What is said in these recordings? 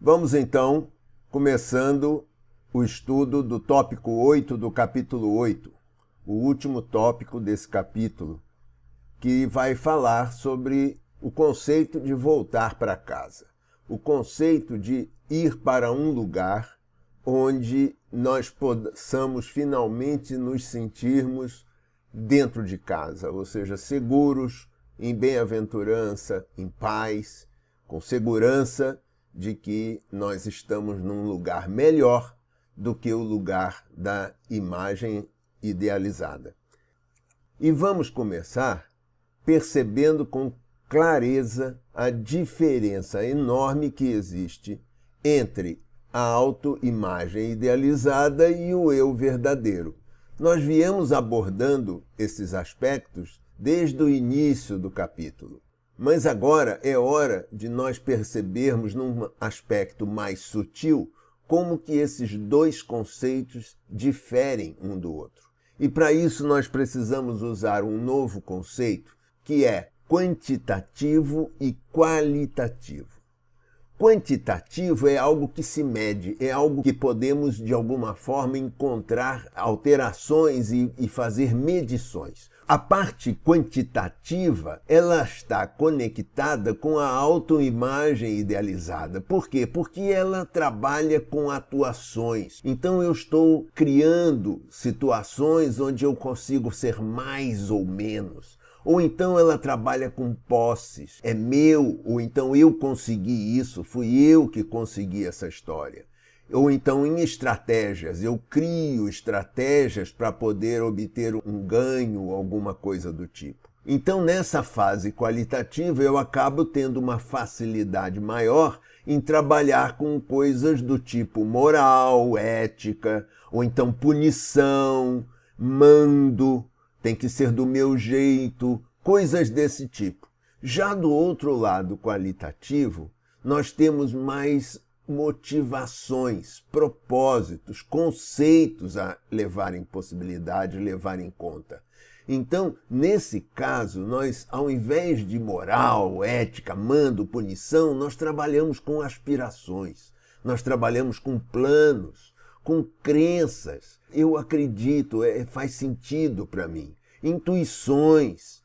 Vamos então começando o estudo do tópico 8 do capítulo 8, o último tópico desse capítulo, que vai falar sobre o conceito de voltar para casa, o conceito de ir para um lugar onde nós possamos finalmente nos sentirmos dentro de casa, ou seja, seguros, em bem-aventurança, em paz, com segurança de que nós estamos num lugar melhor do que o lugar da imagem idealizada. E vamos começar percebendo com clareza a diferença enorme que existe entre a autoimagem idealizada e o eu verdadeiro. Nós viemos abordando esses aspectos desde o início do capítulo. Mas agora é hora de nós percebermos num aspecto mais sutil como que esses dois conceitos diferem um do outro. E para isso nós precisamos usar um novo conceito que é quantitativo e qualitativo. Quantitativo é algo que se mede, é algo que podemos de alguma forma encontrar alterações e, e fazer medições. A parte quantitativa, ela está conectada com a autoimagem idealizada. Por quê? Porque ela trabalha com atuações. Então eu estou criando situações onde eu consigo ser mais ou menos. Ou então ela trabalha com posses. É meu, ou então eu consegui isso, fui eu que consegui essa história ou então em estratégias. Eu crio estratégias para poder obter um ganho, alguma coisa do tipo. Então, nessa fase qualitativa, eu acabo tendo uma facilidade maior em trabalhar com coisas do tipo moral, ética, ou então punição, mando, tem que ser do meu jeito, coisas desse tipo. Já do outro lado qualitativo, nós temos mais motivações, propósitos, conceitos a levar em possibilidade, levar em conta. Então, nesse caso, nós, ao invés de moral, ética, mando, punição, nós trabalhamos com aspirações, nós trabalhamos com planos, com crenças. Eu acredito, é, faz sentido para mim. Intuições,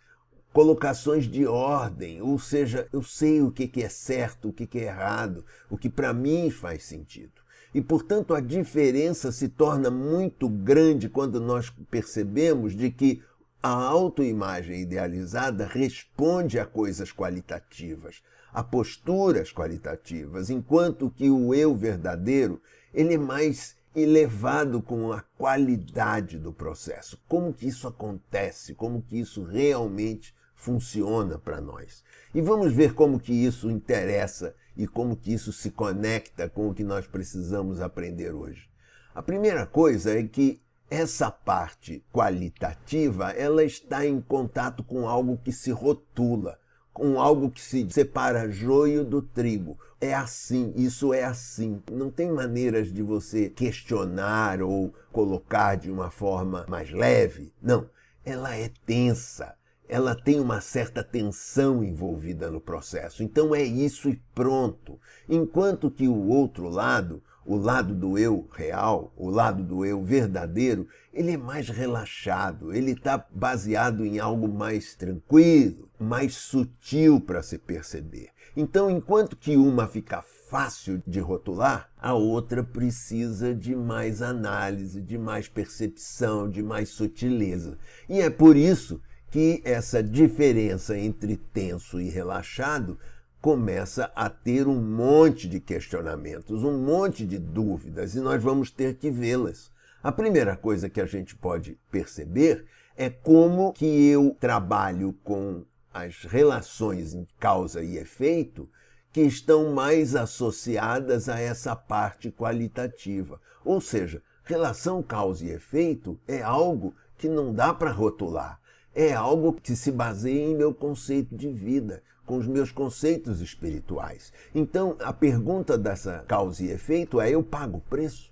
colocações de ordem, ou seja, eu sei o que é certo, o que é errado, o que para mim faz sentido. E, portanto, a diferença se torna muito grande quando nós percebemos de que a autoimagem idealizada responde a coisas qualitativas, a posturas qualitativas, enquanto que o eu verdadeiro, ele é mais elevado com a qualidade do processo. Como que isso acontece? Como que isso realmente funciona para nós. E vamos ver como que isso interessa e como que isso se conecta com o que nós precisamos aprender hoje. A primeira coisa é que essa parte qualitativa, ela está em contato com algo que se rotula, com algo que se separa joio do trigo. É assim, isso é assim. Não tem maneiras de você questionar ou colocar de uma forma mais leve. Não, ela é tensa ela tem uma certa tensão envolvida no processo. Então é isso e pronto. Enquanto que o outro lado, o lado do eu real, o lado do eu verdadeiro, ele é mais relaxado, ele está baseado em algo mais tranquilo, mais sutil para se perceber. Então, enquanto que uma fica fácil de rotular, a outra precisa de mais análise, de mais percepção, de mais sutileza. E é por isso que essa diferença entre tenso e relaxado começa a ter um monte de questionamentos, um monte de dúvidas, e nós vamos ter que vê-las. A primeira coisa que a gente pode perceber é como que eu trabalho com as relações em causa e efeito que estão mais associadas a essa parte qualitativa. Ou seja, relação causa e efeito é algo que não dá para rotular é algo que se baseia em meu conceito de vida, com os meus conceitos espirituais. Então, a pergunta dessa causa e efeito é: eu pago o preço?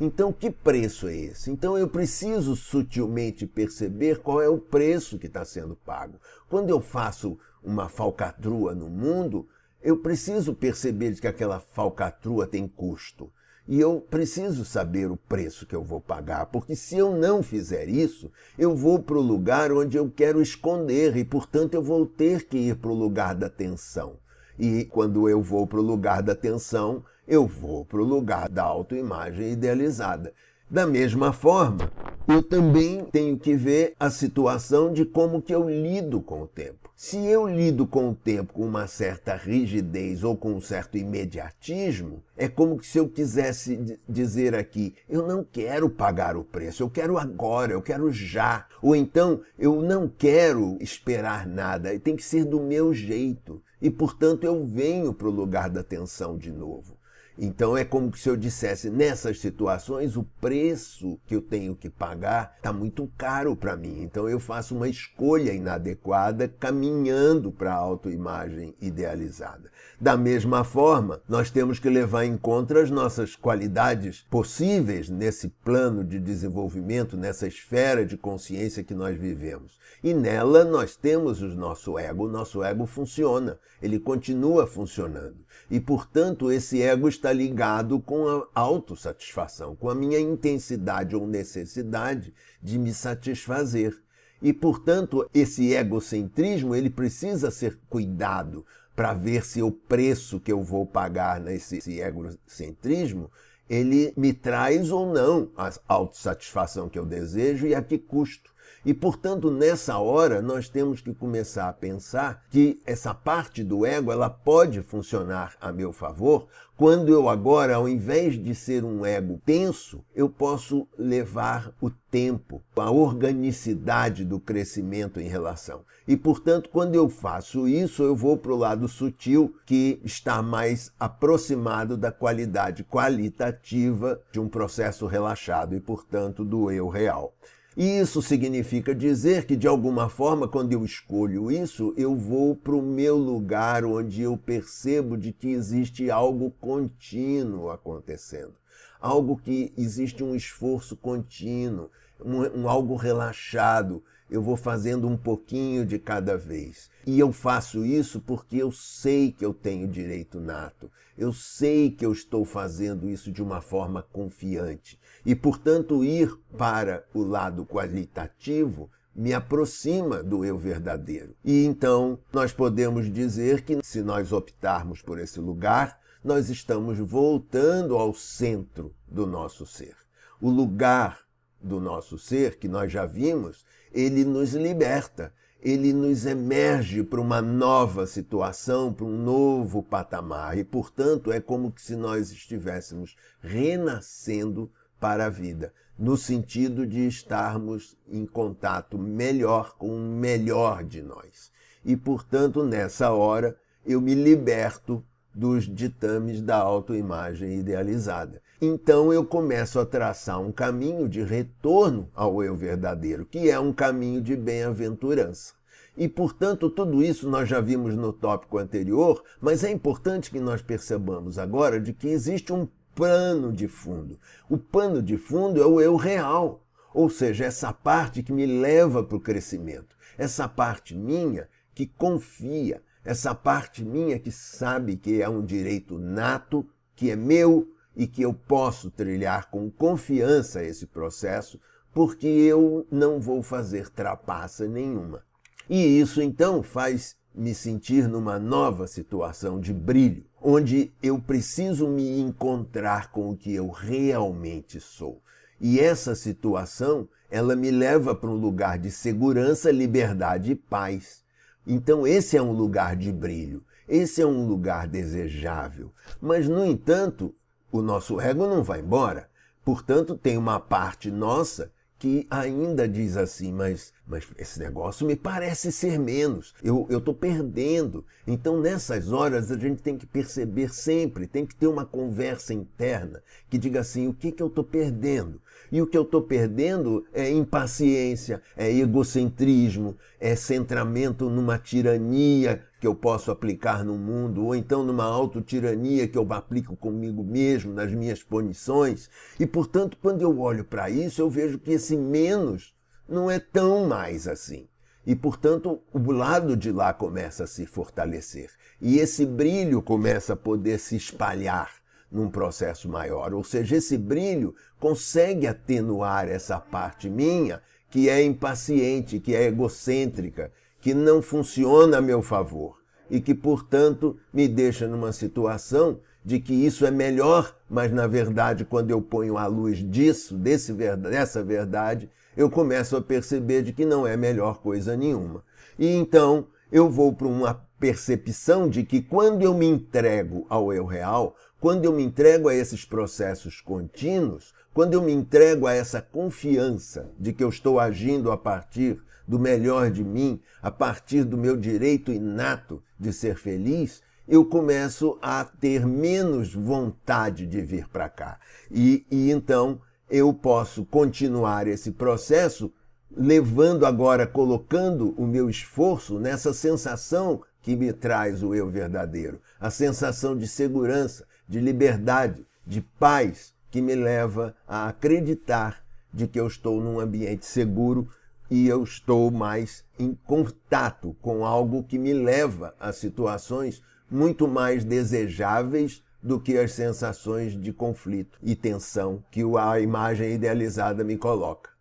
Então, que preço é esse? Então, eu preciso sutilmente perceber qual é o preço que está sendo pago. Quando eu faço uma falcatrua no mundo, eu preciso perceber que aquela falcatrua tem custo. E eu preciso saber o preço que eu vou pagar, porque se eu não fizer isso, eu vou para o lugar onde eu quero esconder e, portanto, eu vou ter que ir para o lugar da tensão. E quando eu vou para o lugar da tensão, eu vou para o lugar da autoimagem idealizada. Da mesma forma, eu também tenho que ver a situação de como que eu lido com o tempo. Se eu lido com o tempo com uma certa rigidez ou com um certo imediatismo, é como se eu quisesse dizer aqui: eu não quero pagar o preço, eu quero agora, eu quero já. Ou então, eu não quero esperar nada, tem que ser do meu jeito. E, portanto, eu venho para o lugar da atenção de novo. Então é como se eu dissesse, nessas situações o preço que eu tenho que pagar está muito caro para mim. Então eu faço uma escolha inadequada caminhando para a autoimagem idealizada. Da mesma forma, nós temos que levar em conta as nossas qualidades possíveis nesse plano de desenvolvimento, nessa esfera de consciência que nós vivemos. E nela nós temos o nosso ego. O nosso ego funciona, ele continua funcionando. E, portanto, esse ego está ligado com a autossatisfação, com a minha intensidade ou necessidade de me satisfazer. E, portanto, esse egocentrismo ele precisa ser cuidado para ver se o preço que eu vou pagar nesse egocentrismo ele me traz ou não a autossatisfação que eu desejo e a que custo. E, portanto, nessa hora, nós temos que começar a pensar que essa parte do ego ela pode funcionar a meu favor quando eu agora, ao invés de ser um ego tenso, eu posso levar o tempo, a organicidade do crescimento em relação. E, portanto, quando eu faço isso, eu vou para o lado sutil, que está mais aproximado da qualidade qualitativa de um processo relaxado e, portanto, do eu real. Isso significa dizer que, de alguma forma, quando eu escolho isso, eu vou para o meu lugar onde eu percebo de que existe algo contínuo acontecendo. Algo que existe um esforço contínuo, um, um algo relaxado. Eu vou fazendo um pouquinho de cada vez. E eu faço isso porque eu sei que eu tenho direito nato. Eu sei que eu estou fazendo isso de uma forma confiante. E, portanto, ir para o lado qualitativo me aproxima do eu verdadeiro. E então nós podemos dizer que, se nós optarmos por esse lugar, nós estamos voltando ao centro do nosso ser. O lugar do nosso ser, que nós já vimos, ele nos liberta, ele nos emerge para uma nova situação, para um novo patamar. E, portanto, é como se nós estivéssemos renascendo para a vida, no sentido de estarmos em contato melhor com o melhor de nós. E, portanto, nessa hora, eu me liberto dos ditames da autoimagem idealizada. Então eu começo a traçar um caminho de retorno ao eu verdadeiro, que é um caminho de bem-aventurança. E, portanto, tudo isso nós já vimos no tópico anterior, mas é importante que nós percebamos agora de que existe um pano de fundo. O pano de fundo é o eu real, ou seja, essa parte que me leva para o crescimento, essa parte minha que confia, essa parte minha que sabe que é um direito nato, que é meu e que eu posso trilhar com confiança esse processo, porque eu não vou fazer trapaça nenhuma. E isso então faz me sentir numa nova situação de brilho, onde eu preciso me encontrar com o que eu realmente sou. E essa situação, ela me leva para um lugar de segurança, liberdade e paz. Então esse é um lugar de brilho, esse é um lugar desejável. Mas no entanto, o nosso ego não vai embora. Portanto, tem uma parte nossa que ainda diz assim, mas, mas esse negócio me parece ser menos, eu estou perdendo. Então, nessas horas, a gente tem que perceber sempre, tem que ter uma conversa interna que diga assim: o que, que eu estou perdendo? E o que eu estou perdendo é impaciência, é egocentrismo, é centramento numa tirania que eu posso aplicar no mundo, ou então numa autotirania que eu aplico comigo mesmo, nas minhas punições. E, portanto, quando eu olho para isso, eu vejo que esse menos não é tão mais assim. E, portanto, o lado de lá começa a se fortalecer. E esse brilho começa a poder se espalhar num processo maior. Ou seja, esse brilho consegue atenuar essa parte minha que é impaciente, que é egocêntrica, que não funciona a meu favor e que, portanto, me deixa numa situação de que isso é melhor, mas na verdade, quando eu ponho a luz disso, desse, dessa verdade, eu começo a perceber de que não é melhor coisa nenhuma. E então eu vou para uma percepção de que quando eu me entrego ao eu real, quando eu me entrego a esses processos contínuos, quando eu me entrego a essa confiança de que eu estou agindo a partir do melhor de mim, a partir do meu direito inato de ser feliz, eu começo a ter menos vontade de vir para cá. E, e então eu posso continuar esse processo levando agora, colocando o meu esforço nessa sensação que me traz o eu verdadeiro, a sensação de segurança, de liberdade, de paz, que me leva a acreditar de que eu estou num ambiente seguro e eu estou mais em contato com algo que me leva a situações muito mais desejáveis do que as sensações de conflito e tensão que a imagem idealizada me coloca.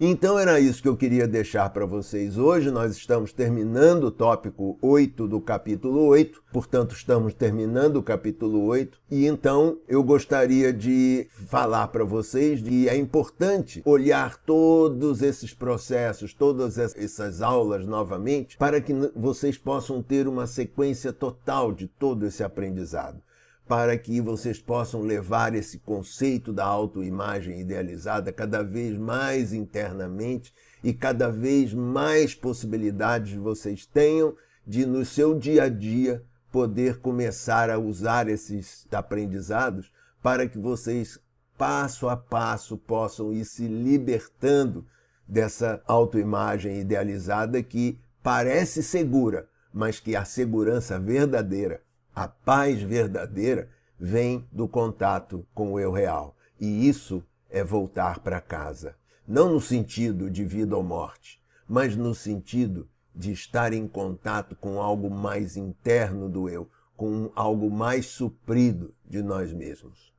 Então era isso que eu queria deixar para vocês hoje. Nós estamos terminando o tópico 8 do capítulo 8, portanto, estamos terminando o capítulo 8. E então eu gostaria de falar para vocês que é importante olhar todos esses processos, todas essas aulas novamente, para que vocês possam ter uma sequência total de todo esse aprendizado para que vocês possam levar esse conceito da autoimagem idealizada cada vez mais internamente e cada vez mais possibilidades vocês tenham de, no seu dia a dia, poder começar a usar esses aprendizados para que vocês, passo a passo, possam ir se libertando dessa autoimagem idealizada que parece segura, mas que a segurança verdadeira a paz verdadeira vem do contato com o eu real. E isso é voltar para casa. Não no sentido de vida ou morte, mas no sentido de estar em contato com algo mais interno do eu, com algo mais suprido de nós mesmos.